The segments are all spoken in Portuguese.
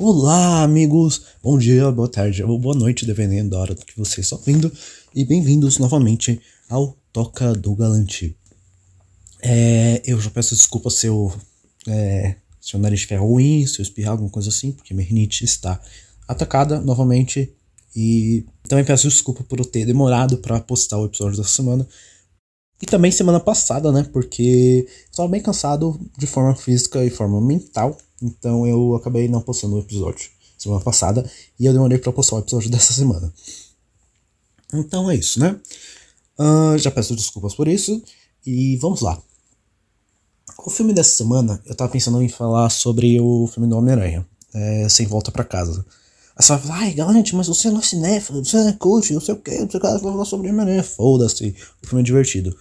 Olá, amigos! Bom dia, boa tarde ou boa noite, dependendo da hora que você está ouvindo. E bem-vindos novamente ao Toca do Galante. É, eu já peço desculpa se eu, é, se o nariz estiver ruim, se eu espirrar alguma coisa assim, porque minha rinite está atacada novamente. E também peço desculpa por eu ter demorado para postar o episódio da semana. E também semana passada, né? Porque estava bem cansado de forma física e forma mental. Então eu acabei não postando o episódio semana passada. E eu demorei para postar o episódio dessa semana. Então é isso, né? Uh, já peço desculpas por isso. E vamos lá. O filme dessa semana, eu tava pensando em falar sobre o filme do Homem-Aranha. É, Sem Volta para Casa. Aí você vai falar, ai, Galante, mas você não é cinéfilo, você não é coach, não sei o que, não sei o que, falar sobre Homem-Aranha. Foda-se, o filme é divertido.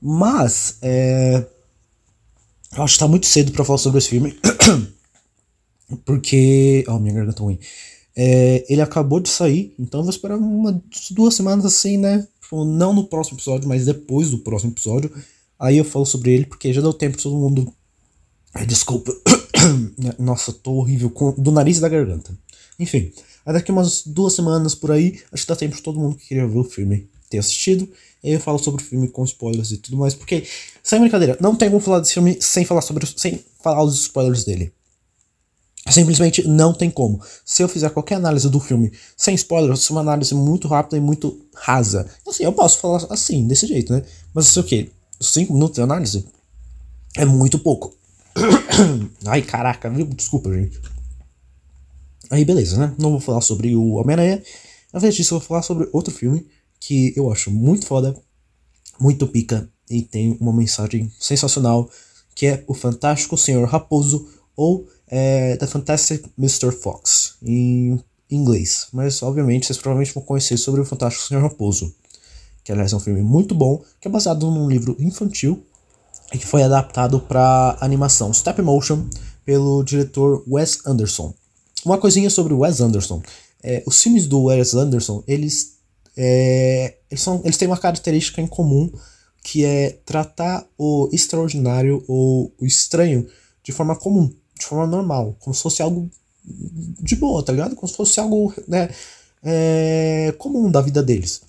Mas, é... Eu acho que tá muito cedo para falar sobre esse filme. porque. Oh, minha garganta ruim. É, ele acabou de sair, então eu vou esperar umas duas semanas assim, né? Tipo, não no próximo episódio, mas depois do próximo episódio. Aí eu falo sobre ele, porque já deu tempo pra todo mundo. Desculpa. Nossa, tô horrível. Com... Do nariz e da garganta. Enfim. Aí daqui umas duas semanas por aí, acho que dá tempo de todo mundo que queria ver o filme ter assistido. E eu falo sobre o filme com spoilers e tudo mais. Porque, sem brincadeira, não tem como falar desse filme sem falar sobre. sem falar os spoilers dele. Simplesmente não tem como. Se eu fizer qualquer análise do filme sem spoilers, é uma análise muito rápida e muito rasa. Assim, eu posso falar assim, desse jeito, né? Mas isso o quê? Cinco minutos de análise? É muito pouco. Ai, caraca, viu? Desculpa, gente. Aí, beleza, né? Não vou falar sobre o Homem-Aranha. Na vez disso, eu vou falar sobre outro filme que eu acho muito foda, muito pica e tem uma mensagem sensacional, que é O Fantástico Senhor Raposo ou é, The Fantastic Mr. Fox, em inglês. Mas, obviamente, vocês provavelmente vão conhecer sobre O Fantástico Senhor Raposo, que, aliás, é um filme muito bom, que é baseado num livro infantil e que foi adaptado para animação stop motion pelo diretor Wes Anderson. Uma coisinha sobre Wes Anderson. É, os filmes do Wes Anderson, eles, é, eles, são, eles têm uma característica em comum, que é tratar o extraordinário ou o estranho de forma comum de forma normal, como se fosse algo de boa, tá ligado? Como se fosse algo né, é, comum da vida deles.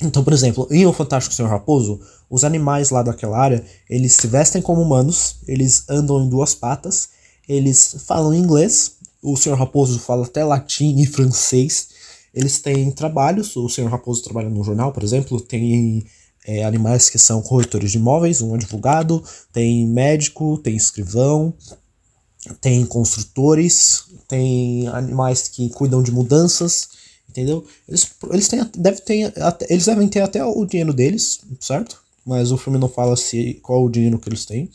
Então, por exemplo, em O Fantástico Senhor Raposo, os animais lá daquela área, eles se vestem como humanos, eles andam em duas patas, eles falam inglês, o Senhor Raposo fala até latim e francês, eles têm trabalhos, o Senhor Raposo trabalha no jornal, por exemplo, tem é, animais que são corretores de imóveis, um advogado, tem médico, tem escrivão, tem construtores, tem animais que cuidam de mudanças, entendeu? Eles, eles, têm, deve ter, eles devem ter até o dinheiro deles, certo? Mas o filme não fala se qual o dinheiro que eles têm.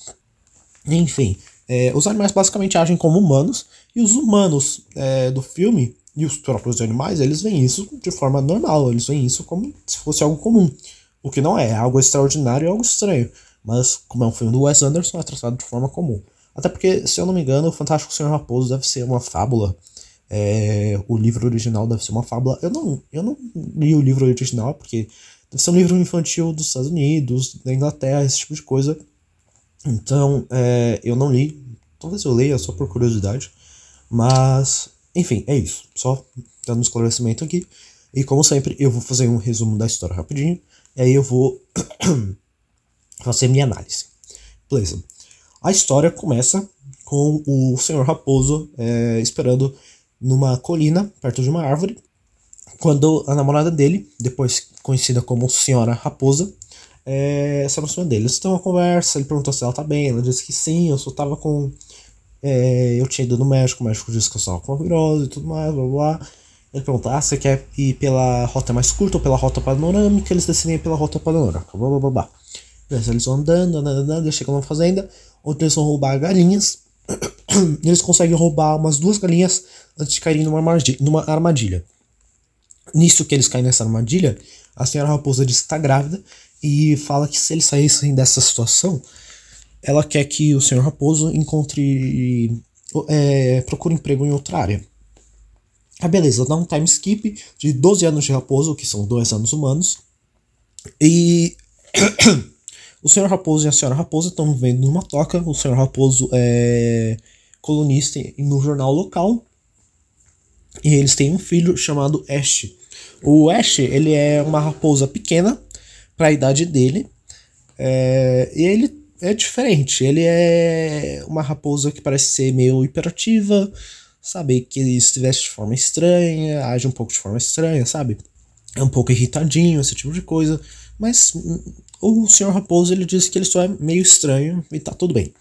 Enfim, é, os animais basicamente agem como humanos, e os humanos é, do filme e os próprios animais, eles veem isso de forma normal, eles veem isso como se fosse algo comum. O que não é, é algo extraordinário e algo estranho. Mas, como é um filme do Wes Anderson, é tratado de forma comum. Até porque, se eu não me engano, o Fantástico Senhor Raposo deve ser uma fábula. É, o livro original deve ser uma fábula. Eu não, eu não li o livro original, porque deve ser um livro infantil dos Estados Unidos, da Inglaterra, esse tipo de coisa. Então, é, eu não li. Talvez eu leia só por curiosidade. Mas, enfim, é isso. Só dando um esclarecimento aqui. E como sempre, eu vou fazer um resumo da história rapidinho. E aí eu vou fazer minha análise. Beleza. A história começa com o senhor Raposo é, esperando numa colina, perto de uma árvore, quando a namorada dele, depois conhecida como Senhora Raposa, é, se aproxima dele. Eles têm uma conversa, ele perguntou se ela tá bem, ela disse que sim, eu só tava com. É, eu tinha ido no médico, o médico disse que eu estava com uma virose e tudo mais, blá blá. Ele pergunta, ah, você quer ir pela rota mais curta ou pela rota panorâmica? Eles decidem pela rota panorâmica, blá blá blá blá. Eles vão andando, andando, andando, chegam numa fazenda, onde eles vão roubar galinhas. eles conseguem roubar umas duas galinhas antes de caírem numa numa armadilha. Nisso que eles caem nessa armadilha, a senhora raposa diz que está grávida e fala que se eles saíssem dessa situação, ela quer que o senhor raposo encontre. É, procure emprego em outra área. Ah, beleza, dá um time skip de 12 anos de raposo, que são dois anos humanos. E O Senhor Raposo e a Senhora Raposa estão vivendo numa toca. O Senhor Raposo é colunista no jornal local. E eles têm um filho chamado Ash. O Ash, ele é uma raposa pequena para a idade dele. É, e ele é diferente. Ele é uma raposa que parece ser meio hiperativa, sabe? Que ele se veste de forma estranha, age um pouco de forma estranha, sabe? É um pouco irritadinho, esse tipo de coisa. Mas hum, o Sr. Raposo ele disse que ele só é meio estranho e tá tudo bem.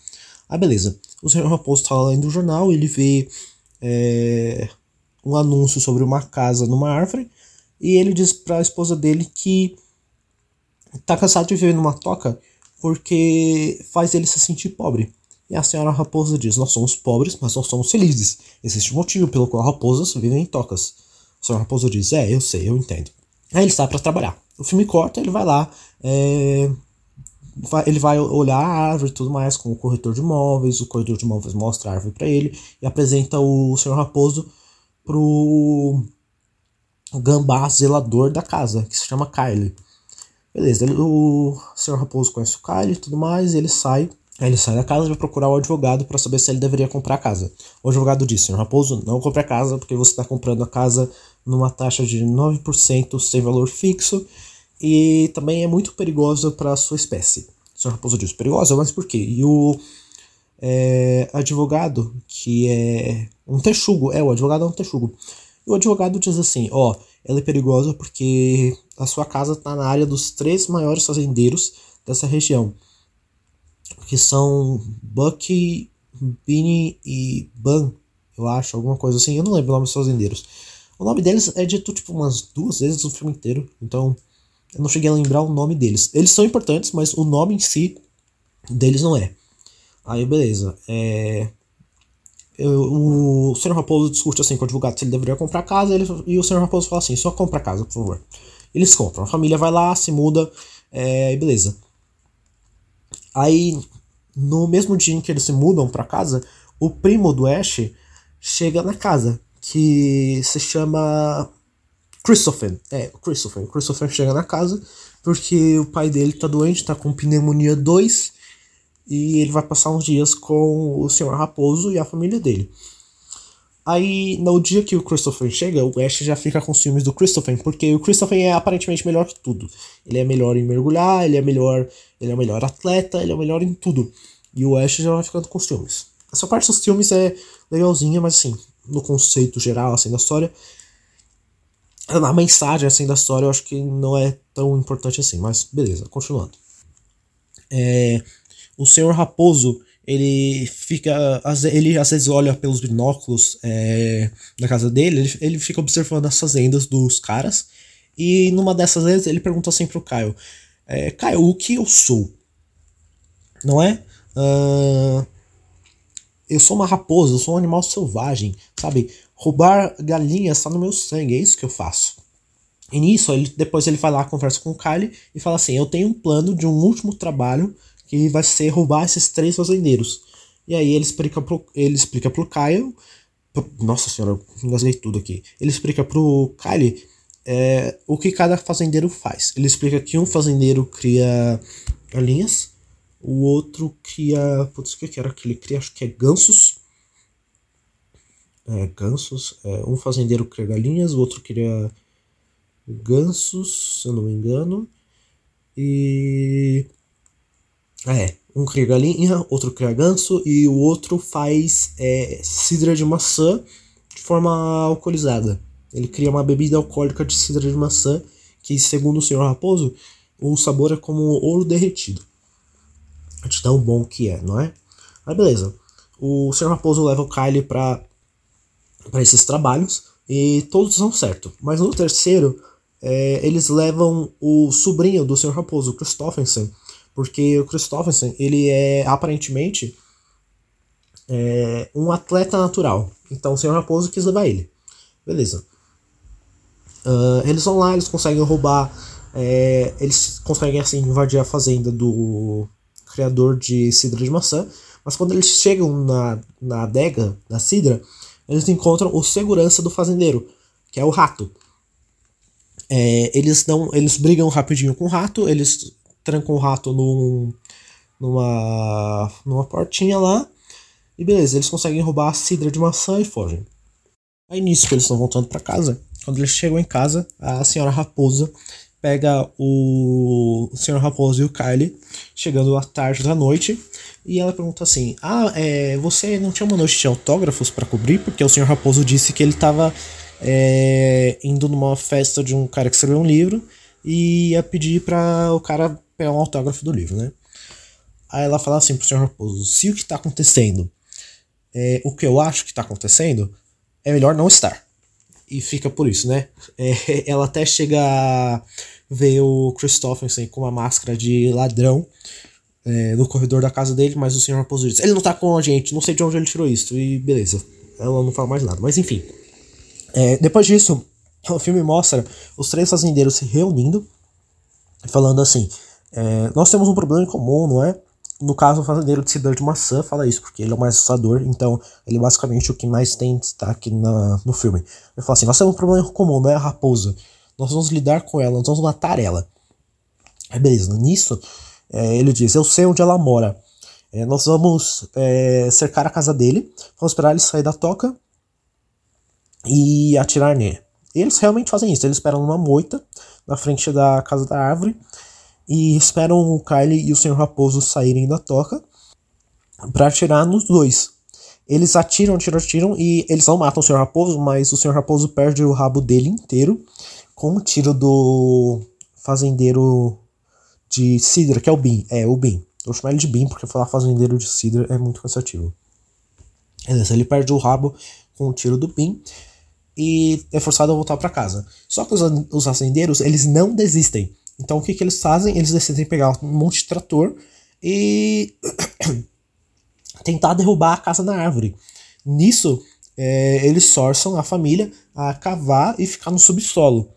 Ah, beleza. O Sr. Raposo tá lá lendo o jornal, ele vê é, um anúncio sobre uma casa numa árvore e ele diz para a esposa dele que tá cansado de viver numa toca porque faz ele se sentir pobre. E a senhora raposa diz: Nós somos pobres, mas nós somos felizes. Existe um motivo pelo qual raposas vivem em tocas. A senhora raposa diz: É, eu sei, eu entendo. Aí ele sai para trabalhar. O filme corta, ele vai lá, é, ele vai olhar a árvore e tudo mais com o corretor de imóveis. O corretor de imóveis mostra a árvore para ele e apresenta o senhor raposo pro gambá zelador da casa, que se chama Kyle. Beleza, ele, o senhor Raposo conhece o Kyle e tudo mais, e ele sai. Aí ele sai da casa e vai procurar o advogado para saber se ele deveria comprar a casa. O advogado disse: Senhor Raposo, não compre a casa porque você está comprando a casa numa taxa de 9% sem valor fixo e também é muito perigosa para a sua espécie. O senhor Raposo disse: perigosa? Mas por quê? E o é, advogado, que é um texugo, é, o advogado é um texugo. E o advogado diz assim: ó, ela é perigosa porque a sua casa está na área dos três maiores fazendeiros dessa região, que são Bucky, Bini e Ban, eu acho, alguma coisa assim. Eu não lembro o nome dos fazendeiros. O nome deles é dito tipo umas duas vezes no filme inteiro, então eu não cheguei a lembrar o nome deles. Eles são importantes, mas o nome em si deles não é. Aí beleza. É, o Sr. Raposo discute assim com o advogado se ele deveria comprar casa ele, e o Sr. Raposo fala assim: só compra casa, por favor. Eles compram, a família vai lá, se muda, é, e beleza. Aí, no mesmo dia em que eles se mudam para casa, o primo do Ash chega na casa, que se chama Christopher. É, Christopher. Christopher chega na casa porque o pai dele tá doente, tá com pneumonia 2 e ele vai passar uns dias com o Sr. Raposo e a família dele. Aí, no dia que o Christopher chega, o Ash já fica com ciúmes do Christopher, porque o Christopher é aparentemente melhor que tudo. Ele é melhor em mergulhar, ele é melhor, ele é melhor atleta, ele é melhor em tudo. E o Ash já vai ficando com ciúmes. Essa parte dos ciúmes é legalzinha, mas assim, no conceito geral assim da história, a mensagem assim da história eu acho que não é tão importante assim, mas beleza, continuando. É, o senhor Raposo, ele fica. Ele às vezes olha pelos binóculos é, da casa dele, ele, fica observando as fazendas dos caras. E numa dessas vezes ele pergunta assim pro Caio: é, Caio, o que eu sou? Não é? Uh, eu sou uma raposa, eu sou um animal selvagem, sabe? Roubar galinhas está no meu sangue, é isso que eu faço. E nisso, ele, depois ele vai lá, conversa com o Kylie e fala assim: Eu tenho um plano de um último trabalho que vai ser roubar esses três fazendeiros. E aí ele explica pro, ele explica pro Kyle. Pro, nossa senhora, engasguei tudo aqui. Ele explica pro Kyle é, o que cada fazendeiro faz. Ele explica que um fazendeiro cria galinhas, o outro cria. Putz, o que, era que ele cria? Acho que é gansos. É, gansos. É, um fazendeiro cria galinhas, o outro cria gansos, se eu não me engano. E é, um cria galinha, outro cria ganso e o outro faz é, cidra de maçã de forma alcoolizada. Ele cria uma bebida alcoólica de cidra de maçã que, segundo o senhor Raposo, o sabor é como ouro derretido. De tão bom que é, não é? Aí beleza. O senhor Raposo leva o Kylie para para esses trabalhos e todos dão certo. Mas no terceiro, é, eles levam o sobrinho do senhor Raposo, Christopherson, porque o Christopherson, ele é aparentemente é, um atleta natural. Então o Senhor Raposo quis levar ele. Beleza. Uh, eles vão lá, eles conseguem roubar. É, eles conseguem assim invadir a fazenda do criador de cidra de maçã. Mas quando eles chegam na, na adega da cidra, eles encontram o segurança do fazendeiro, que é o rato. É, eles não, eles brigam rapidinho com o rato, eles trancam o rato num, numa, numa portinha lá. E beleza, eles conseguem roubar a cidra de maçã e fogem. Aí nisso que eles estão voltando para casa, quando eles chegam em casa, a senhora Raposa pega o, senhor Raposo e o Kylie chegando à tarde da noite e ela pergunta assim: Ah, é, você não tinha uma noite de autógrafos para cobrir? Porque o senhor Raposo disse que ele estava é, indo numa festa de um cara que escreveu um livro e ia pedir para o cara pegar um autógrafo do livro, né? Aí ela fala assim pro senhor Raposo: Se o que está acontecendo é o que eu acho que está acontecendo, é melhor não estar. E fica por isso, né? É, ela até chega a ver o Christopherson com uma máscara de ladrão é, no corredor da casa dele, mas o senhor Raposo diz: Ele não tá com a gente, não sei de onde ele tirou isso. E beleza, ela não fala mais nada. Mas enfim, é, depois disso, o filme mostra os três fazendeiros se reunindo, falando assim: é, Nós temos um problema em comum, não é? No caso, o fazendeiro de cidade de maçã fala isso, porque ele é o mais assustador, então ele é basicamente o que mais tem destaque na, no filme. Ele fala assim: Nós temos um problema em comum, não é a raposa. Nós vamos lidar com ela, nós vamos matar ela. Aí beleza, nisso é, ele diz: Eu sei onde ela mora. É, nós vamos é, cercar a casa dele, vamos esperar ele sair da toca e atirar nele. Eles realmente fazem isso, eles esperam numa moita na frente da casa da árvore e esperam o Kylie e o Senhor Raposo saírem da toca para atirar nos dois. Eles atiram, atiram, atiram e eles não matam o Senhor Raposo, mas o Senhor Raposo perde o rabo dele inteiro com o tiro do fazendeiro de Sidra, que é o Bin. É, o Bin. Eu chamo ele de Bin porque falar fazendeiro de Sidra é muito cansativo. Ele perde o rabo com o tiro do Bin e é forçado a voltar para casa. Só que os, os fazendeiros, eles não desistem. Então o que, que eles fazem? Eles decidem pegar um monte de trator e tentar derrubar a casa na árvore. Nisso, é, eles forçam a família a cavar e ficar no subsolo.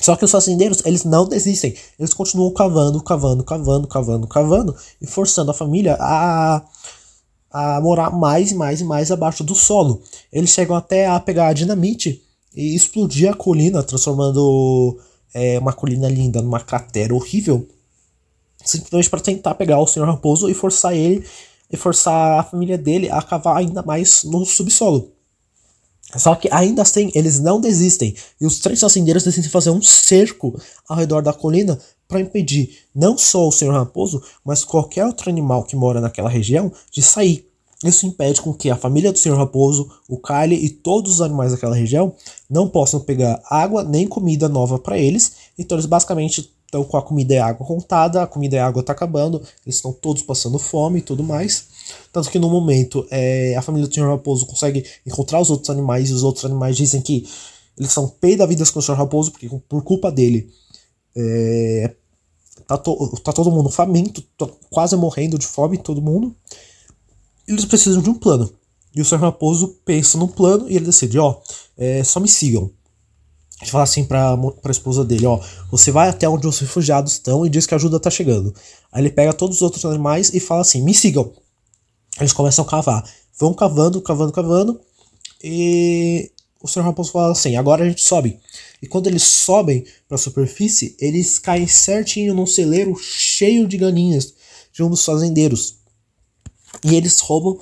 Só que os fazendeiros, eles não desistem. Eles continuam cavando, cavando, cavando, cavando, cavando e forçando a família a, a morar mais e mais e mais abaixo do solo. Eles chegam até a pegar a dinamite e explodir a colina, transformando é, uma colina linda numa cratera horrível. Simplesmente para tentar pegar o Senhor Raposo e forçar ele e forçar a família dele a cavar ainda mais no subsolo. Só que ainda assim, eles não desistem. E os três fazendeiros decidem fazer um cerco ao redor da colina para impedir não só o Senhor Raposo, mas qualquer outro animal que mora naquela região de sair. Isso impede com que a família do Senhor Raposo, o Kylie e todos os animais daquela região não possam pegar água nem comida nova para eles. Então eles basicamente estão com a comida e a água contada, a comida e a água está acabando, eles estão todos passando fome e tudo mais. Tanto que no momento é, a família do Sr. Raposo consegue encontrar os outros animais e os outros animais dizem que eles são pei da vida com o Sr. Raposo, porque por culpa dele é, tá, to, tá todo mundo faminto, tá quase morrendo de fome, todo mundo. Eles precisam de um plano. E o Sr. Raposo pensa num plano e ele decide, ó, é, só me sigam. Ele fala assim pra, pra esposa dele, ó, você vai até onde os refugiados estão e diz que a ajuda tá chegando. Aí ele pega todos os outros animais e fala assim, me sigam. Eles começam a cavar. Vão cavando, cavando, cavando. E o Sr. Raposo fala assim: agora a gente sobe. E quando eles sobem para a superfície, eles caem certinho num celeiro cheio de galinhas de um dos fazendeiros. E eles roubam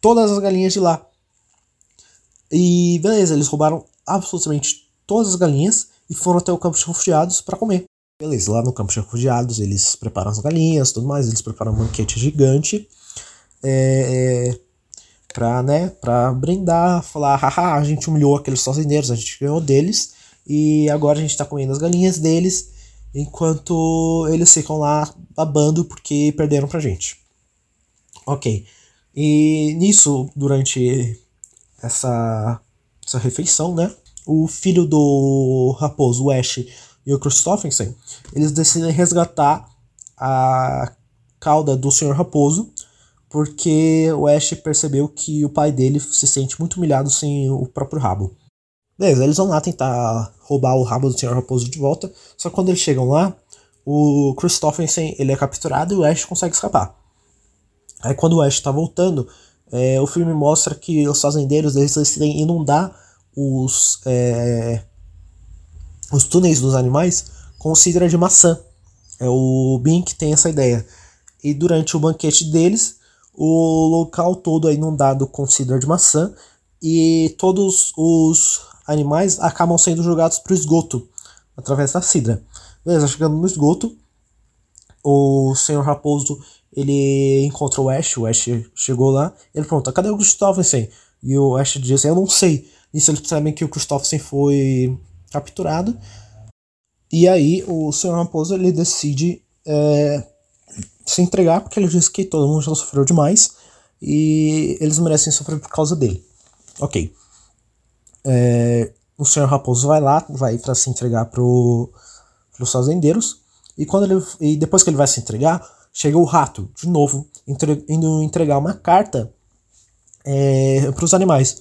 todas as galinhas de lá. E beleza, eles roubaram absolutamente todas as galinhas e foram até o campo de refugiados para comer. Beleza, lá no campo de refugiados eles preparam as galinhas, tudo mais, eles preparam um banquete gigante é, é, né, brindar, falar, haha, a gente humilhou aqueles fazendeiros, a gente ganhou deles, e agora a gente tá comendo as galinhas deles, enquanto eles ficam lá babando porque perderam pra gente. Ok. E nisso, durante essa, essa refeição, né, o filho do raposo, o Ash, e o Christopherson, eles decidem resgatar a cauda do Senhor Raposo porque o Ash percebeu que o pai dele se sente muito humilhado sem o próprio rabo. Beleza, eles vão lá tentar roubar o rabo do Senhor Raposo de volta, só que quando eles chegam lá, o Christopherson ele é capturado e o Ash consegue escapar. Aí quando o Ash está voltando, é, o filme mostra que os fazendeiros eles decidem inundar os, é, os túneis dos animais com cidra de maçã. É o Bin que tem essa ideia. E durante o banquete deles, o local todo é inundado com cidra de maçã e todos os animais acabam sendo jogados pro esgoto através da cidra. Beleza, chegando no esgoto, o senhor Raposo ele encontra o Ash, o Ash chegou lá, ele pergunta, cadê o Christopherson? E o Ash diz assim, eu não sei. Isso eles sabem que o Christopherson foi capturado. E aí o senhor Raposo ele decide é, se entregar porque ele diz que todo mundo já sofreu demais e eles merecem sofrer por causa dele. Ok. É, o senhor Raposo vai lá, vai para se entregar pro, pros fazendeiros. E, quando ele, e depois que ele vai se entregar, chega o rato, de novo, entre, indo entregar uma carta é, para os animais.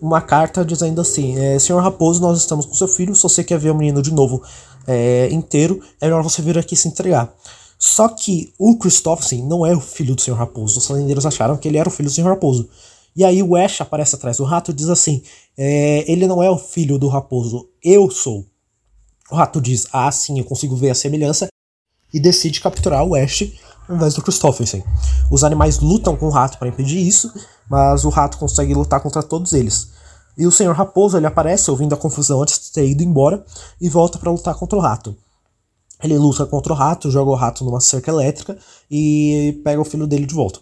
Uma carta dizendo assim: é, Senhor Raposo, nós estamos com seu filho. Se você quer ver o menino de novo é, inteiro, é melhor você vir aqui se entregar. Só que o Christopherson não é o filho do Senhor Raposo. Os fazendeiros acharam que ele era o filho do Senhor Raposo. E aí o Ash aparece atrás do rato diz assim: é, ele não é o filho do raposo, eu sou. O rato diz: ah, sim, eu consigo ver a semelhança. E decide capturar o Ash ao invés do Christopherson. Os animais lutam com o rato para impedir isso, mas o rato consegue lutar contra todos eles. E o Senhor Raposo ele aparece ouvindo a confusão antes de ter ido embora e volta para lutar contra o rato. Ele luta contra o rato, joga o rato numa cerca elétrica e pega o filho dele de volta.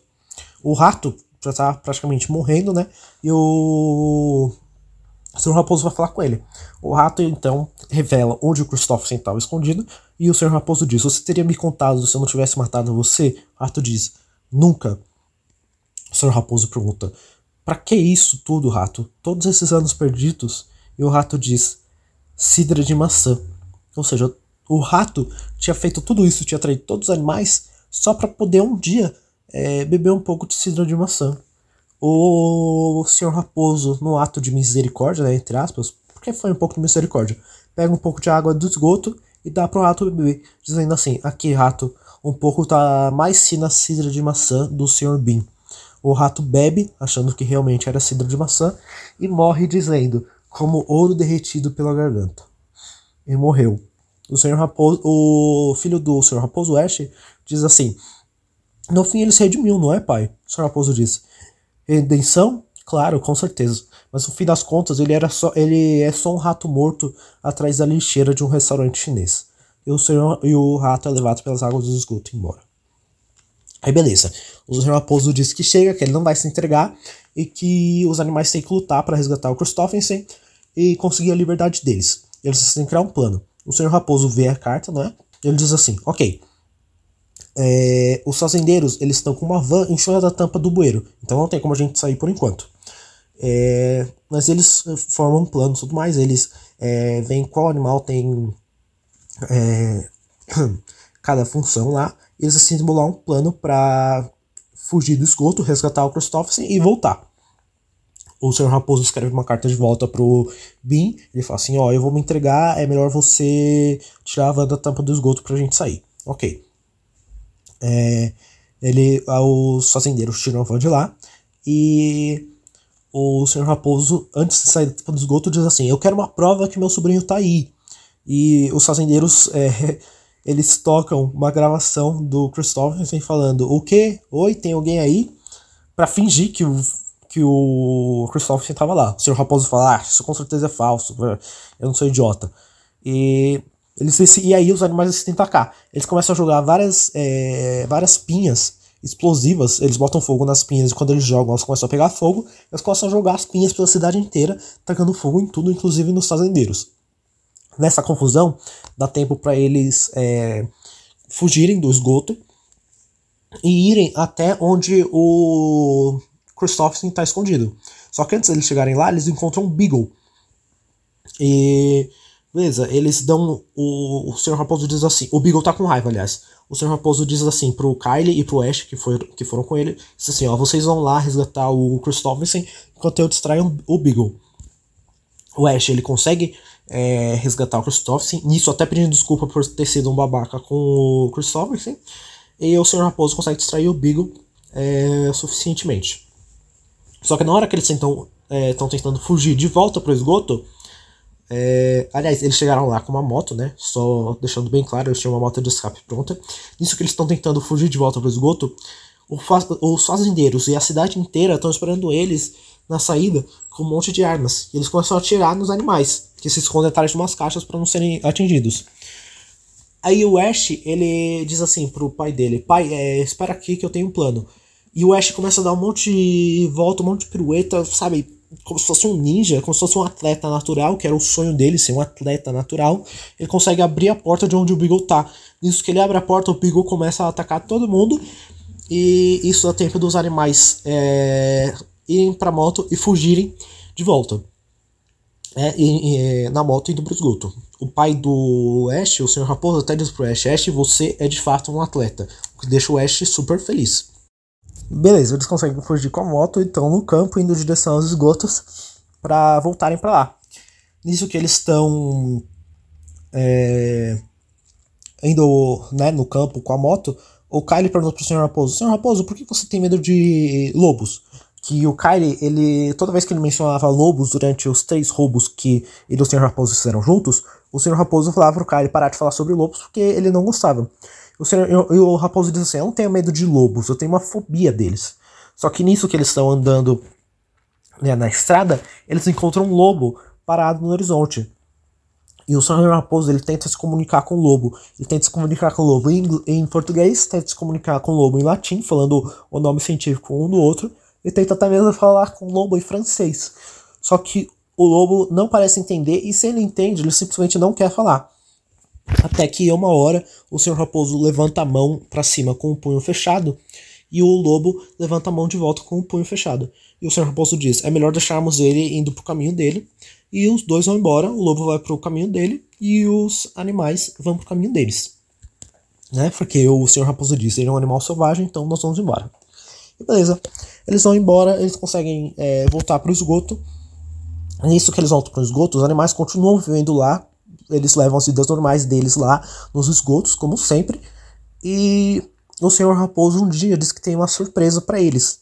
O rato já tá praticamente morrendo, né? E o o. Raposo vai falar com ele. O rato então revela onde o Christopherson estava escondido e o Sr. Raposo diz: Você teria me contado se eu não tivesse matado você? Rato diz: Nunca. O Sr. Raposo pergunta: Para que isso tudo, rato? Todos esses anos perdidos? E o rato diz: Cidra de maçã. Ou seja, o rato tinha feito tudo isso, tinha traído todos os animais só para poder um dia é, beber um pouco de cidra de maçã. O senhor Raposo, no ato de misericórdia, né, entre aspas, porque foi um pouco de misericórdia, pega um pouco de água do esgoto e dá pro rato beber, dizendo assim: Aqui, rato, um pouco tá mais fina cidra de maçã do senhor Bean. O rato bebe, achando que realmente era cidra de maçã, e morre dizendo, como ouro derretido pela garganta. E morreu. O senhor Raposo, o filho do senhor Raposo Ash diz assim: No fim ele se redimiu, não é, pai? O senhor Raposo diz: Redenção? Claro, com certeza. Mas no fim das contas, ele, era só, ele é só um rato morto atrás da lixeira de um restaurante chinês. E o, senhor, e o rato é levado pelas águas do esgoto embora. Aí beleza. O senhor Raposo diz que chega, que ele não vai se entregar e que os animais têm que lutar para resgatar o Christopherson e conseguir a liberdade deles. Eles têm que criar um plano. O senhor Raposo vê a carta, não é? Ele diz assim: Ok, é, os fazendeiros eles estão com uma van em cima da tampa do bueiro, então não tem como a gente sair por enquanto. É, mas eles formam um plano tudo mais, eles é, veem qual animal tem é, cada função lá, eles assim simular um plano para fugir do esgoto, resgatar o Christopherson e voltar. O Sr. Raposo escreve uma carta de volta pro Bean, ele fala assim, ó, eu vou me entregar, é melhor você tirar a van da tampa do esgoto pra gente sair. Ok. É, ele, os fazendeiros tiram a van de lá e o senhor Raposo, antes de sair do esgoto, diz assim: Eu quero uma prova que meu sobrinho tá aí. E os fazendeiros é, eles tocam uma gravação do Christopher falando: O que? Oi, tem alguém aí? para fingir que o, que o Christopher estava lá. O senhor Raposo fala: Ah, isso com certeza é falso, eu não sou idiota. E eles, e aí os animais decidem atacar. Eles começam a jogar várias, é, várias pinhas explosivas, eles botam fogo nas pinhas e quando eles jogam elas começam a pegar fogo, eles começam a jogar as pinhas pela cidade inteira, tacando fogo em tudo, inclusive nos fazendeiros. Nessa confusão, dá tempo para eles é, fugirem do esgoto e irem até onde o Christopherson está escondido. Só que antes de eles chegarem lá, eles encontram um Beagle. E Beleza, eles dão. O, o Sr. Raposo diz assim. O Beagle tá com raiva, aliás. O Sr. Raposo diz assim pro Kylie e pro Ash, que, foi, que foram com ele: diz assim, ó, vocês vão lá resgatar o Christopherson enquanto eu distraio o Beagle. O Ash ele consegue é, resgatar o Christopherson, nisso até pedindo desculpa por ter sido um babaca com o Christopherson. E o Sr. Raposo consegue distrair o Beagle é, suficientemente. Só que na hora que eles estão é, tentando fugir de volta pro esgoto é, aliás, eles chegaram lá com uma moto, né? Só deixando bem claro, eles tinham uma moto de escape pronta. Nisso que eles estão tentando fugir de volta para o esgoto, os fazendeiros e a cidade inteira estão esperando eles na saída com um monte de armas. E eles começam a atirar nos animais, que se escondem atrás de umas caixas para não serem atingidos. Aí o Ash, ele diz assim pro pai dele: Pai, é, espera aqui que eu tenho um plano. E o Ash começa a dar um monte de volta, um monte de pirueta, sabe? Como se fosse um ninja, como se fosse um atleta natural, que era o sonho dele, ser um atleta natural. Ele consegue abrir a porta de onde o Beagle tá. Nisso que ele abre a porta, o Beagle começa a atacar todo mundo. E isso dá tempo dos animais é, irem pra moto e fugirem de volta. É, e, e, na moto indo pro esgoto. O pai do Ash, o Sr. Raposo, até diz pro Ash: Ash, você é de fato um atleta. O que deixa o Ash super feliz. Beleza, eles conseguem fugir com a moto e estão no campo indo em direção aos esgotos para voltarem para lá. Nisso que eles estão é, indo né, no campo com a moto, o Kylie perguntou pro Sr. Raposo: Sr. Raposo, por que você tem medo de lobos? Que o Kylie, ele, toda vez que ele mencionava lobos durante os três roubos que ele e o Sr. Raposo fizeram juntos, o Sr. Raposo falava pro Kylie parar de falar sobre lobos porque ele não gostava. O, senhor, eu, eu, o Raposo diz assim: Eu não tenho medo de lobos, eu tenho uma fobia deles. Só que nisso que eles estão andando né, na estrada, eles encontram um lobo parado no horizonte. E o Senhor Raposo ele tenta se comunicar com o lobo. Ele tenta se comunicar com o lobo em, em português, tenta se comunicar com o lobo em latim, falando o nome científico um do outro. E tenta até mesmo falar com o lobo em francês. Só que o lobo não parece entender, e se ele entende, ele simplesmente não quer falar. Até que uma hora o senhor raposo levanta a mão para cima com o punho fechado e o lobo levanta a mão de volta com o punho fechado. E o senhor raposo diz: é melhor deixarmos ele indo pro caminho dele. E os dois vão embora, o lobo vai pro caminho dele e os animais vão pro caminho deles. Né? Porque o senhor raposo diz: ele é um animal selvagem, então nós vamos embora. E beleza. Eles vão embora, eles conseguem é, voltar pro esgoto. Nisso que eles voltam pro esgoto, os animais continuam vivendo lá, eles levam as vidas normais deles lá nos esgotos, como sempre. E o senhor Raposo um dia diz que tem uma surpresa para eles.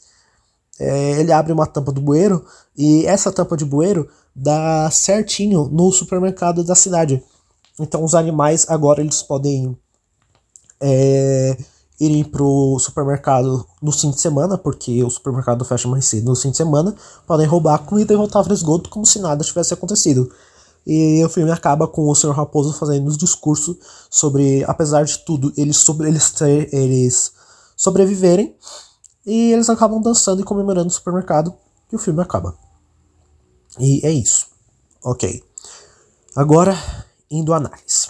É, ele abre uma tampa do bueiro e essa tampa de bueiro dá certinho no supermercado da cidade. Então os animais agora eles podem é, irem pro supermercado no fim de semana, porque o supermercado fecha mais cedo no fim de semana, podem roubar a comida e voltar para o esgoto como se nada tivesse acontecido. E o filme acaba com o Sr. Raposo fazendo um discurso sobre, apesar de tudo, eles, sobre, eles, ter, eles sobreviverem. E eles acabam dançando e comemorando no supermercado. E o filme acaba. E é isso. Ok. Agora, indo à análise.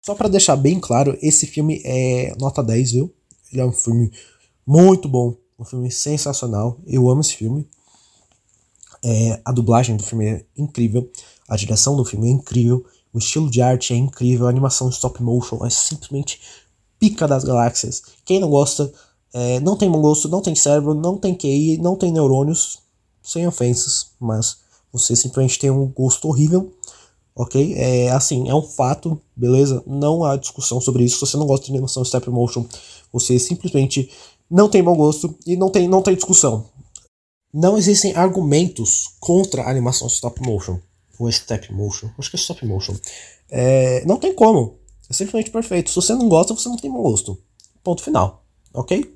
Só para deixar bem claro, esse filme é nota 10, viu? Ele é um filme muito bom. Um filme sensacional. Eu amo esse filme. É, a dublagem do filme é incrível. A direção do filme é incrível, o estilo de arte é incrível, a animação stop motion é simplesmente pica das galáxias. Quem não gosta, é, não tem bom gosto, não tem cérebro, não tem QI, não tem neurônios, sem ofensas, mas você simplesmente tem um gosto horrível, ok? É assim, é um fato, beleza? Não há discussão sobre isso. Se você não gosta de animação stop motion, você simplesmente não tem bom gosto e não tem, não tem discussão. Não existem argumentos contra a animação stop motion ou step motion, acho que é stop motion. É, não tem como. É simplesmente perfeito. Se você não gosta, você não tem bom gosto. Ponto final. Ok?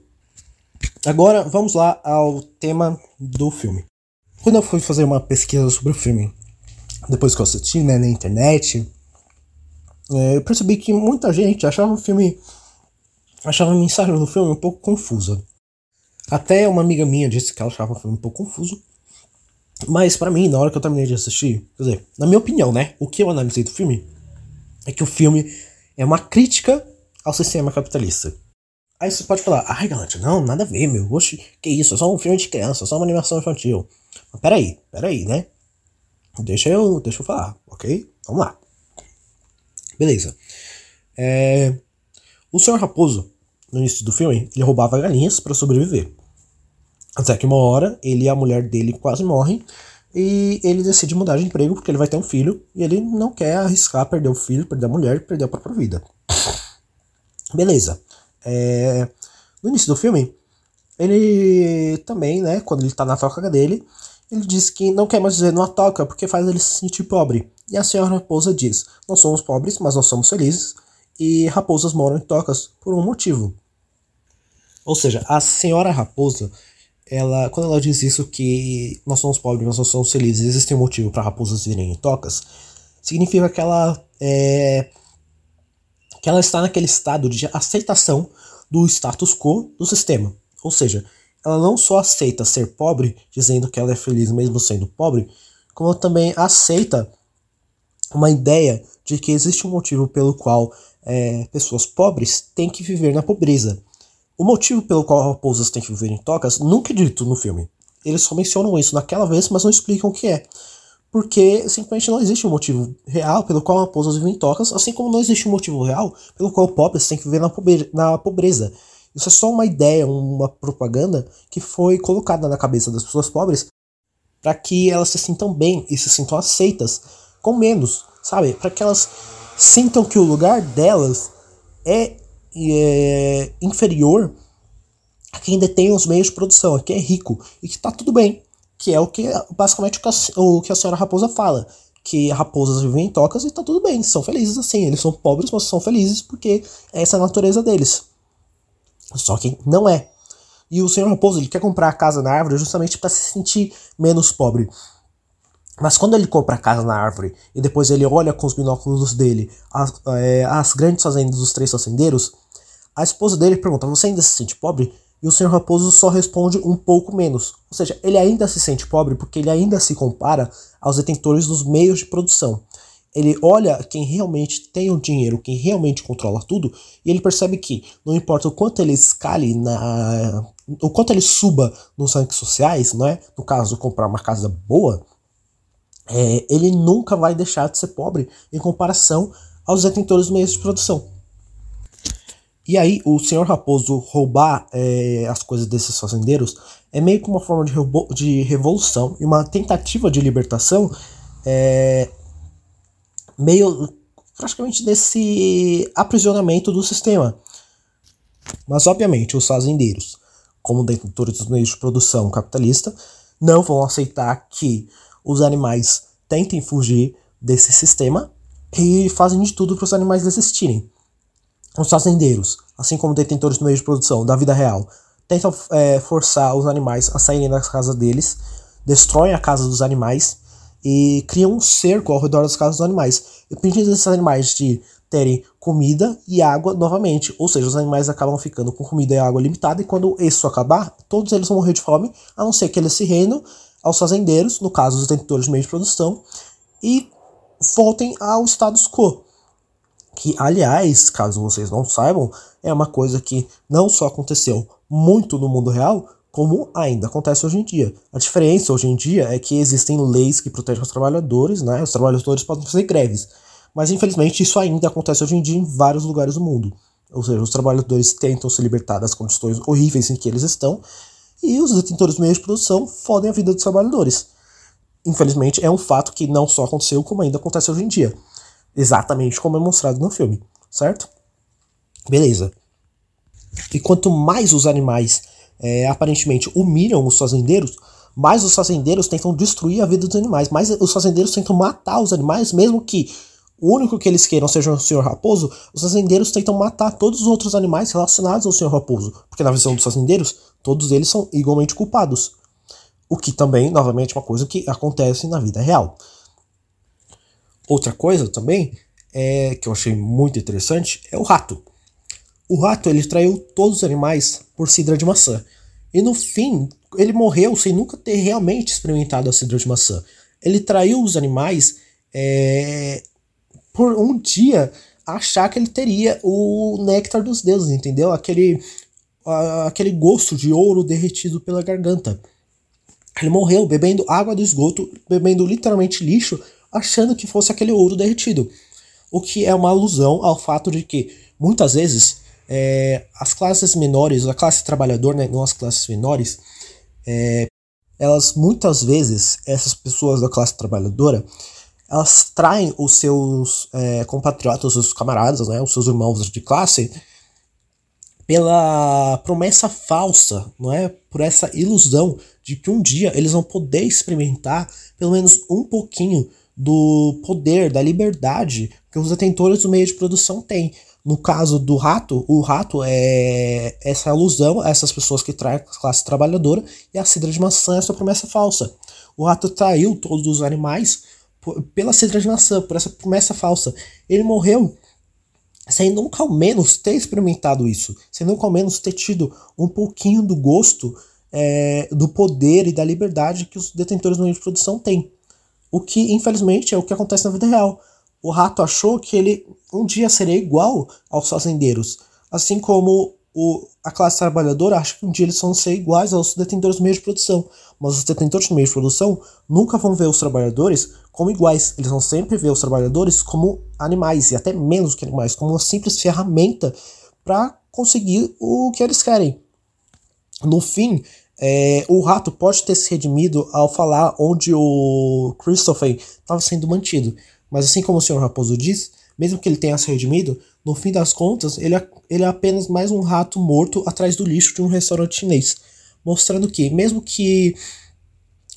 Agora vamos lá ao tema do filme. Quando eu fui fazer uma pesquisa sobre o filme, depois que eu assisti né, na internet, é, eu percebi que muita gente achava o filme. achava a mensagem do filme um pouco confusa. Até uma amiga minha disse que ela achava o filme um pouco confuso. Mas para mim, na hora que eu terminei de assistir, quer dizer, na minha opinião, né, o que eu analisei do filme é que o filme é uma crítica ao sistema capitalista. Aí você pode falar, ai galera, não, nada a ver, meu, oxe, que isso, é só um filme de criança, é só uma animação infantil. Mas peraí, peraí, né? Deixa eu, deixa eu falar, ok? Vamos lá. Beleza. É... O Senhor Raposo, no início do filme, ele roubava galinhas para sobreviver. Até que uma hora ele e a mulher dele quase morrem e ele decide mudar de emprego porque ele vai ter um filho e ele não quer arriscar perder o filho, perder a mulher perder a própria vida. Beleza. É... No início do filme, ele também, né, quando ele tá na toca dele, ele diz que não quer mais viver numa toca porque faz ele se sentir pobre. E a senhora raposa diz: Nós somos pobres, mas nós somos felizes. E raposas moram em tocas por um motivo. Ou seja, a senhora raposa ela, quando ela diz isso que nós somos pobres, nós somos felizes, existe um motivo para raposas virem em tocas, significa que ela é, que ela está naquele estado de aceitação do status quo do sistema. Ou seja, ela não só aceita ser pobre, dizendo que ela é feliz mesmo sendo pobre, como também aceita uma ideia de que existe um motivo pelo qual é, pessoas pobres têm que viver na pobreza. O motivo pelo qual raposas têm que viver em tocas nunca é dito no filme. Eles só mencionam isso naquela vez, mas não explicam o que é. Porque simplesmente não existe um motivo real pelo qual raposas vivem em tocas, assim como não existe um motivo real pelo qual pobres têm que viver na pobreza. Isso é só uma ideia, uma propaganda que foi colocada na cabeça das pessoas pobres para que elas se sintam bem e se sintam aceitas com menos, sabe? Para que elas sintam que o lugar delas é, é inferior a quem detém os meios de produção, a quem é rico e que tá tudo bem, que é o que basicamente o que a, o que a senhora Raposa fala, que raposas vivem em tocas e tá tudo bem, são felizes assim, eles são pobres, mas são felizes porque essa é a natureza deles. Só que não é. E o senhor Raposo ele quer comprar a casa na árvore justamente para se sentir menos pobre. Mas quando ele compra a casa na árvore e depois ele olha com os binóculos dele as, é, as grandes fazendas dos três fazendeiros, a esposa dele pergunta: Você ainda se sente pobre? E o senhor Raposo só responde um pouco menos. Ou seja, ele ainda se sente pobre porque ele ainda se compara aos detentores dos meios de produção. Ele olha quem realmente tem o dinheiro, quem realmente controla tudo, e ele percebe que não importa o quanto ele escale na. o quanto ele suba nos rankings sociais, não é? No caso, comprar uma casa boa, é, ele nunca vai deixar de ser pobre em comparação aos detentores dos meios de produção. E aí, o senhor Raposo roubar é, as coisas desses fazendeiros é meio que uma forma de, de revolução e uma tentativa de libertação, é, meio praticamente desse aprisionamento do sistema. Mas, obviamente, os fazendeiros, como detentores dos meios de produção capitalista, não vão aceitar que os animais tentem fugir desse sistema e fazem de tudo para os animais desistirem. Os fazendeiros, assim como detentores do meio de produção da vida real, tentam é, forçar os animais a saírem das casas deles, destroem a casa dos animais e criam um cerco ao redor das casas dos animais, impedindo esses animais de terem comida e água novamente. Ou seja, os animais acabam ficando com comida e água limitada, e quando isso acabar, todos eles vão morrer de fome, a não ser que eles se rendam aos fazendeiros, no caso os detentores de meio de produção, e voltem ao status quo. Que, aliás, caso vocês não saibam, é uma coisa que não só aconteceu muito no mundo real, como ainda acontece hoje em dia. A diferença hoje em dia é que existem leis que protegem os trabalhadores, né? Os trabalhadores podem fazer greves. Mas infelizmente isso ainda acontece hoje em dia em vários lugares do mundo. Ou seja, os trabalhadores tentam se libertar das condições horríveis em que eles estão e os detentores de meios de produção fodem a vida dos trabalhadores. Infelizmente, é um fato que não só aconteceu, como ainda acontece hoje em dia. Exatamente como é mostrado no filme, certo? Beleza. E quanto mais os animais é, aparentemente humilham os fazendeiros, mais os fazendeiros tentam destruir a vida dos animais, mais os fazendeiros tentam matar os animais, mesmo que o único que eles queiram seja o Senhor Raposo, os fazendeiros tentam matar todos os outros animais relacionados ao Senhor Raposo, porque na visão dos fazendeiros, todos eles são igualmente culpados. O que também, novamente, é uma coisa que acontece na vida real. Outra coisa também é que eu achei muito interessante é o rato. O rato ele traiu todos os animais por cidra de maçã. E no fim, ele morreu sem nunca ter realmente experimentado a cidra de maçã. Ele traiu os animais é, por um dia achar que ele teria o néctar dos deuses, entendeu? Aquele, aquele gosto de ouro derretido pela garganta. Ele morreu bebendo água do esgoto, bebendo literalmente lixo, achando que fosse aquele ouro derretido. O que é uma alusão ao fato de que, muitas vezes, é, as classes menores, a classe trabalhadora, né, não as classes menores, é, elas muitas vezes, essas pessoas da classe trabalhadora, elas traem os seus é, compatriotas, os seus camaradas, né, os seus irmãos de classe, pela promessa falsa, não é? Por essa ilusão de que um dia eles vão poder experimentar pelo menos um pouquinho do poder, da liberdade que os detentores do meio de produção têm. No caso do rato, o rato é essa alusão a essas pessoas que traem a classe trabalhadora e a cidra de maçã é essa promessa falsa. O rato traiu todos os animais pela cidra de maçã, por essa promessa falsa. Ele morreu sem nunca ao menos ter experimentado isso, sem nunca ao menos ter tido um pouquinho do gosto é, do poder e da liberdade que os detentores do meio de produção têm. O que, infelizmente, é o que acontece na vida real. O rato achou que ele um dia seria igual aos fazendeiros, assim como o, a classe trabalhadora acha que um dia eles vão ser iguais aos detentores do meio de produção. Mas os detentores do meio de produção nunca vão ver os trabalhadores como iguais. Eles vão sempre ver os trabalhadores como animais, e até menos que animais, como uma simples ferramenta para conseguir o que eles querem. No fim, é, o rato pode ter se redimido ao falar onde o Christopher estava sendo mantido. Mas assim como o Sr. Raposo diz, mesmo que ele tenha se redimido, no fim das contas, ele é, ele é apenas mais um rato morto atrás do lixo de um restaurante chinês. Mostrando que, mesmo que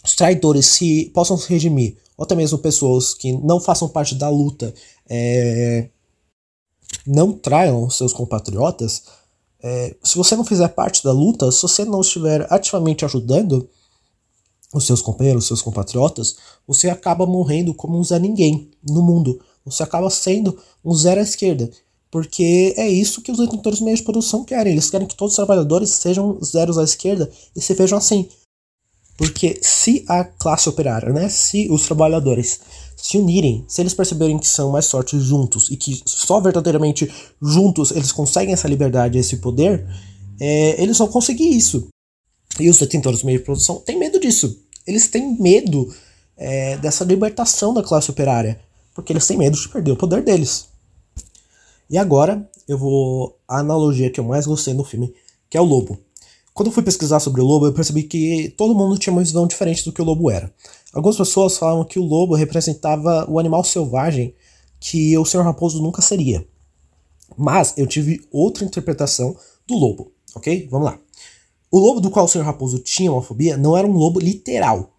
os traidores se possam se redimir, ou até mesmo pessoas que não façam parte da luta é, não traiam seus compatriotas, é, se você não fizer parte da luta, se você não estiver ativamente ajudando os seus companheiros, os seus compatriotas, você acaba morrendo como um Zé Ninguém no mundo. Você acaba sendo um zero à esquerda. Porque é isso que os detentores de meios de produção querem. Eles querem que todos os trabalhadores sejam zeros à esquerda e se vejam assim. Porque se a classe operária, né, se os trabalhadores se unirem, se eles perceberem que são mais fortes juntos e que só verdadeiramente juntos eles conseguem essa liberdade esse poder, é, eles vão conseguir isso. E os detentores de meios de produção têm medo disso. Eles têm medo é, dessa libertação da classe operária, porque eles têm medo de perder o poder deles. E agora eu vou a analogia que eu mais gostei no filme, que é o lobo. Quando eu fui pesquisar sobre o lobo, eu percebi que todo mundo tinha uma visão diferente do que o lobo era. Algumas pessoas falavam que o lobo representava o animal selvagem que o Senhor Raposo nunca seria. Mas eu tive outra interpretação do lobo, ok? Vamos lá. O lobo do qual o Senhor Raposo tinha uma fobia não era um lobo literal,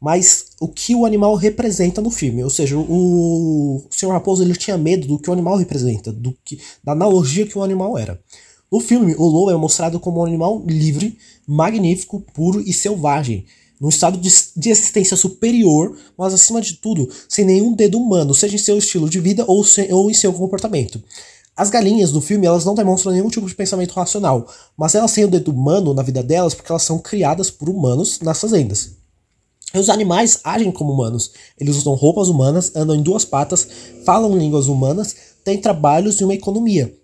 mas o que o animal representa no filme. Ou seja, o, o Senhor Raposo ele tinha medo do que o animal representa, do que, da analogia que o animal era. No filme, o lobo é mostrado como um animal livre, magnífico, puro e selvagem, num estado de, de existência superior, mas acima de tudo, sem nenhum dedo humano, seja em seu estilo de vida ou, se, ou em seu comportamento. As galinhas do filme elas não demonstram nenhum tipo de pensamento racional, mas elas têm o dedo humano na vida delas porque elas são criadas por humanos nas fazendas. E os animais agem como humanos. Eles usam roupas humanas, andam em duas patas, falam línguas humanas, têm trabalhos e uma economia.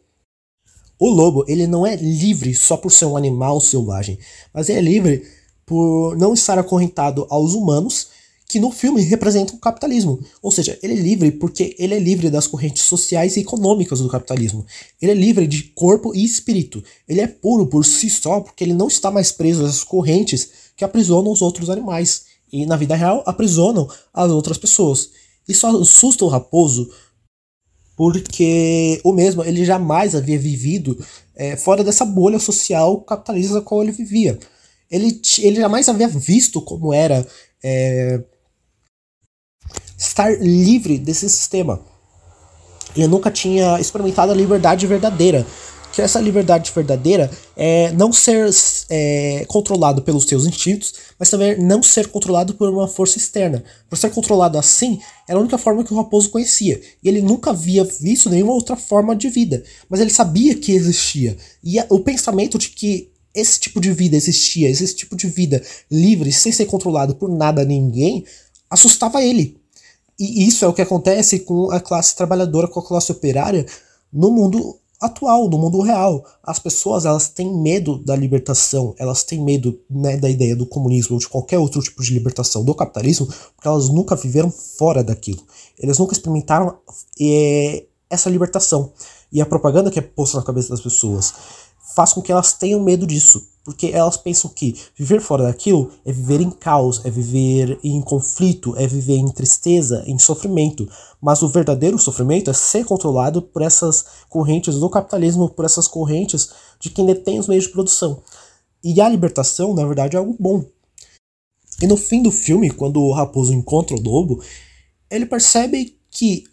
O lobo, ele não é livre só por ser um animal selvagem, mas ele é livre por não estar acorrentado aos humanos, que no filme representam o capitalismo. Ou seja, ele é livre porque ele é livre das correntes sociais e econômicas do capitalismo. Ele é livre de corpo e espírito. Ele é puro por si só porque ele não está mais preso às correntes que aprisionam os outros animais. E na vida real aprisionam as outras pessoas. Isso assusta o raposo porque o mesmo ele jamais havia vivido é, fora dessa bolha social capitalista na qual ele vivia. Ele, ele jamais havia visto como era é, estar livre desse sistema. Ele nunca tinha experimentado a liberdade verdadeira que essa liberdade verdadeira é não ser é, controlado pelos seus instintos, mas também não ser controlado por uma força externa. Por ser controlado assim, era a única forma que o raposo conhecia. E ele nunca havia visto nenhuma outra forma de vida. Mas ele sabia que existia. E o pensamento de que esse tipo de vida existia, esse tipo de vida livre, sem ser controlado por nada ninguém, assustava ele. E isso é o que acontece com a classe trabalhadora, com a classe operária no mundo atual, no mundo real. As pessoas elas têm medo da libertação, elas têm medo né, da ideia do comunismo ou de qualquer outro tipo de libertação do capitalismo, porque elas nunca viveram fora daquilo. Eles nunca experimentaram é, essa libertação. E a propaganda que é posta na cabeça das pessoas faz com que elas tenham medo disso, porque elas pensam que viver fora daquilo é viver em caos, é viver em conflito, é viver em tristeza, em sofrimento. Mas o verdadeiro sofrimento é ser controlado por essas correntes do capitalismo, por essas correntes de quem detém os meios de produção. E a libertação, na verdade, é algo bom. E no fim do filme, quando o raposo encontra o lobo, ele percebe que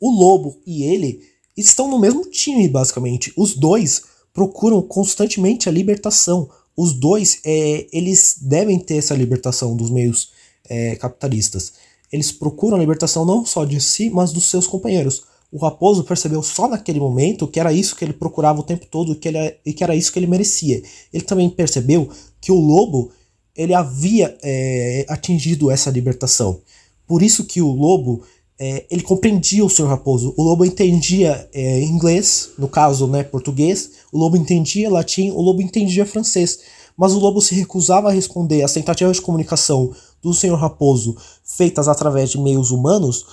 o lobo e ele estão no mesmo time, basicamente. Os dois procuram constantemente a libertação. Os dois, é, eles devem ter essa libertação dos meios é, capitalistas. Eles procuram a libertação não só de si, mas dos seus companheiros. O raposo percebeu só naquele momento que era isso que ele procurava o tempo todo que ele, e que era isso que ele merecia. Ele também percebeu que o lobo ele havia é, atingido essa libertação. Por isso que o lobo é, ele compreendia o senhor raposo. O lobo entendia é, inglês, no caso, né, português. O lobo entendia latim. O lobo entendia francês. Mas o lobo se recusava a responder às tentativas de comunicação do senhor raposo feitas através de meios humanos,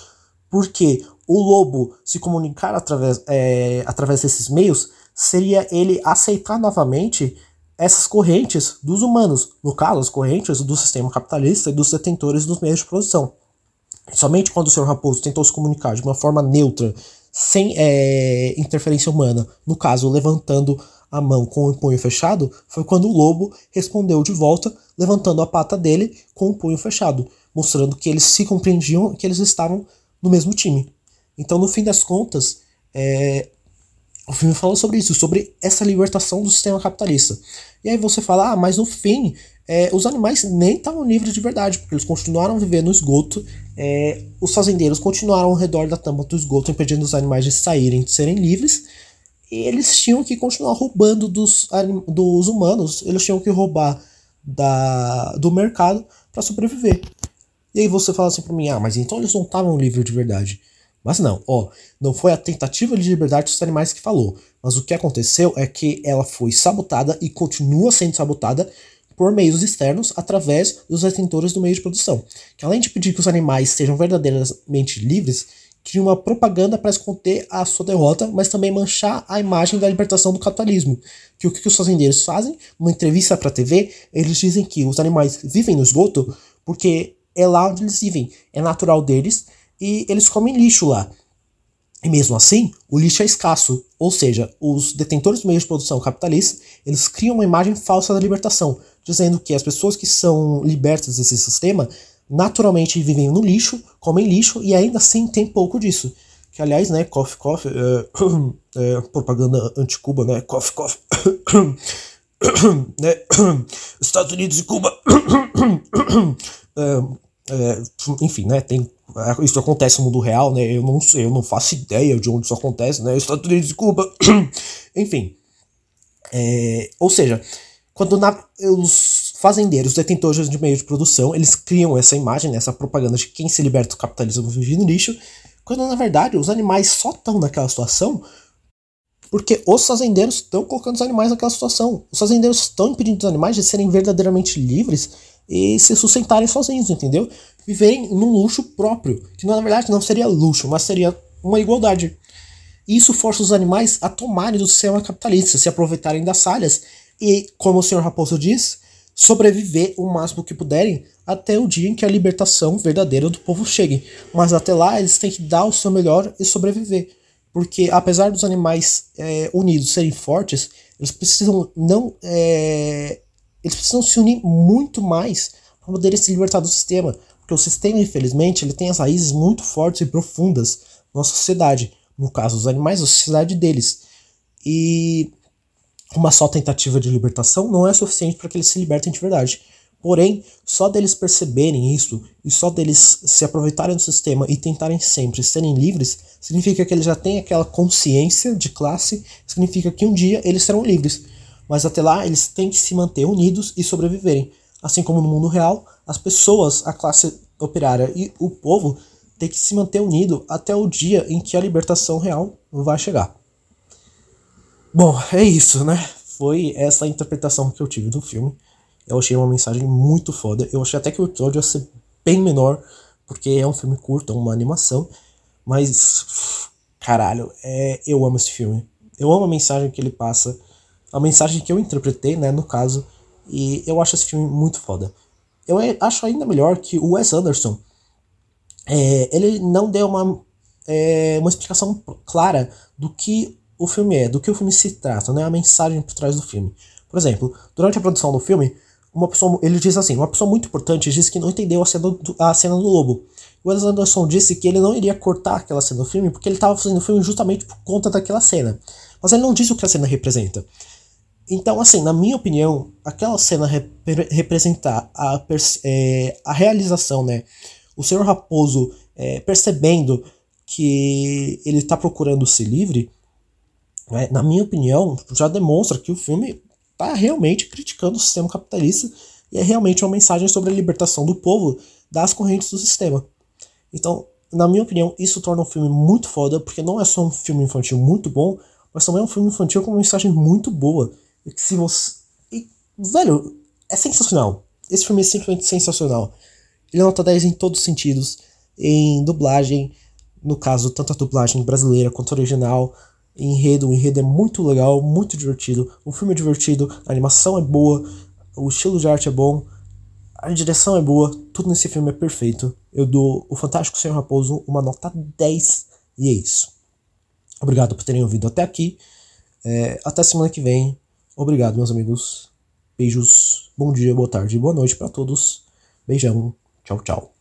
porque o lobo se comunicar através, é, através desses meios seria ele aceitar novamente essas correntes dos humanos, no caso, as correntes do sistema capitalista e dos detentores dos meios de produção. Somente quando o Sr. Raposo tentou se comunicar de uma forma neutra, sem é, interferência humana, no caso, levantando a mão com o punho fechado, foi quando o lobo respondeu de volta, levantando a pata dele com o punho fechado, mostrando que eles se compreendiam, que eles estavam no mesmo time. Então, no fim das contas, é, o filme fala sobre isso, sobre essa libertação do sistema capitalista. E aí você fala, ah, mas no fim, é, os animais nem estavam livres de verdade, porque eles continuaram viver no esgoto, é, os fazendeiros continuaram ao redor da tampa do esgoto, impedindo os animais de saírem, de serem livres, e eles tinham que continuar roubando dos, dos humanos, eles tinham que roubar da, do mercado para sobreviver. E aí você fala assim para mim, ah, mas então eles não estavam livres de verdade. Mas não, ó, não foi a tentativa de liberdade dos animais que falou, mas o que aconteceu é que ela foi sabotada e continua sendo sabotada por meios externos através dos detentores do meio de produção, que além de pedir que os animais sejam verdadeiramente livres, cria uma propaganda para esconder a sua derrota, mas também manchar a imagem da libertação do capitalismo. Que o que os fazendeiros fazem? Numa entrevista para a TV, eles dizem que os animais vivem no esgoto porque é lá onde eles vivem, é natural deles e eles comem lixo lá. E mesmo assim, o lixo é escasso, ou seja, os detentores do meio de produção capitalista, eles criam uma imagem falsa da libertação, dizendo que as pessoas que são libertas desse sistema naturalmente vivem no lixo, comem lixo e ainda assim tem pouco disso. Que aliás, né, coffee, coffee, é, é, propaganda anti-Cuba, né, coffee, coffee, né, Estados Unidos e Cuba, é, é, enfim, né, tem isso acontece no mundo real, né? Eu não sei, eu não faço ideia de onde isso acontece, né? Estados Unidos e Cuba, enfim. É, ou seja, quando na, os fazendeiros, os detentores de meio de produção, eles criam essa imagem, né, essa propaganda de quem se liberta do capitalismo vive no lixo, quando na verdade os animais só estão naquela situação porque os fazendeiros estão colocando os animais naquela situação. Os fazendeiros estão impedindo os animais de serem verdadeiramente livres e se sustentarem sozinhos, entendeu? Viverem num luxo próprio, que na verdade não seria luxo, mas seria uma igualdade. Isso força os animais a tomarem do sistema capitalista, se aproveitarem das falhas e, como o senhor Raposo diz, sobreviver o máximo que puderem até o dia em que a libertação verdadeira do povo chegue. Mas até lá eles têm que dar o seu melhor e sobreviver. Porque apesar dos animais é, unidos serem fortes, eles precisam não é, eles precisam se unir muito mais para poderem se libertar do sistema. Porque o sistema, infelizmente, ele tem as raízes muito fortes e profundas na sociedade. No caso dos animais, a sociedade deles. E uma só tentativa de libertação não é suficiente para que eles se libertem de verdade. Porém, só deles perceberem isso e só deles se aproveitarem do sistema e tentarem sempre serem livres, significa que eles já têm aquela consciência de classe, significa que um dia eles serão livres mas até lá eles têm que se manter unidos e sobreviverem. Assim como no mundo real, as pessoas, a classe operária e o povo têm que se manter unido até o dia em que a libertação real vai chegar. Bom, é isso, né? Foi essa interpretação que eu tive do filme. Eu achei uma mensagem muito foda. Eu achei até que o episódio ia ser bem menor, porque é um filme curto, é uma animação. Mas, caralho, é, eu amo esse filme. Eu amo a mensagem que ele passa a mensagem que eu interpretei, né, no caso, e eu acho esse filme muito foda. Eu acho ainda melhor que o Wes Anderson, é, ele não deu uma, é, uma explicação clara do que o filme é, do que o filme se trata, né, a mensagem por trás do filme. Por exemplo, durante a produção do filme, uma pessoa, ele diz assim, uma pessoa muito importante diz que não entendeu a cena do, a cena do lobo. O Wes Anderson disse que ele não iria cortar aquela cena do filme porque ele estava fazendo o filme justamente por conta daquela cena. Mas ele não disse o que a cena representa. Então, assim, na minha opinião, aquela cena rep representar a, é, a realização, né? O Senhor Raposo é, percebendo que ele está procurando ser livre, né, na minha opinião, já demonstra que o filme está realmente criticando o sistema capitalista e é realmente uma mensagem sobre a libertação do povo das correntes do sistema. Então, na minha opinião, isso torna o filme muito foda, porque não é só um filme infantil muito bom, mas também é um filme infantil com uma mensagem muito boa. Que se você. E, velho, é sensacional. Esse filme é simplesmente sensacional. Ele é nota 10 em todos os sentidos. Em dublagem, no caso, tanto a dublagem brasileira quanto a original. Enredo, o enredo é muito legal, muito divertido. O filme é divertido, a animação é boa, o estilo de arte é bom, a direção é boa, tudo nesse filme é perfeito. Eu dou o Fantástico Senhor Raposo uma nota 10 e é isso. Obrigado por terem ouvido até aqui. É, até semana que vem. Obrigado, meus amigos. Beijos. Bom dia, boa tarde, boa noite para todos. Beijão. Tchau, tchau.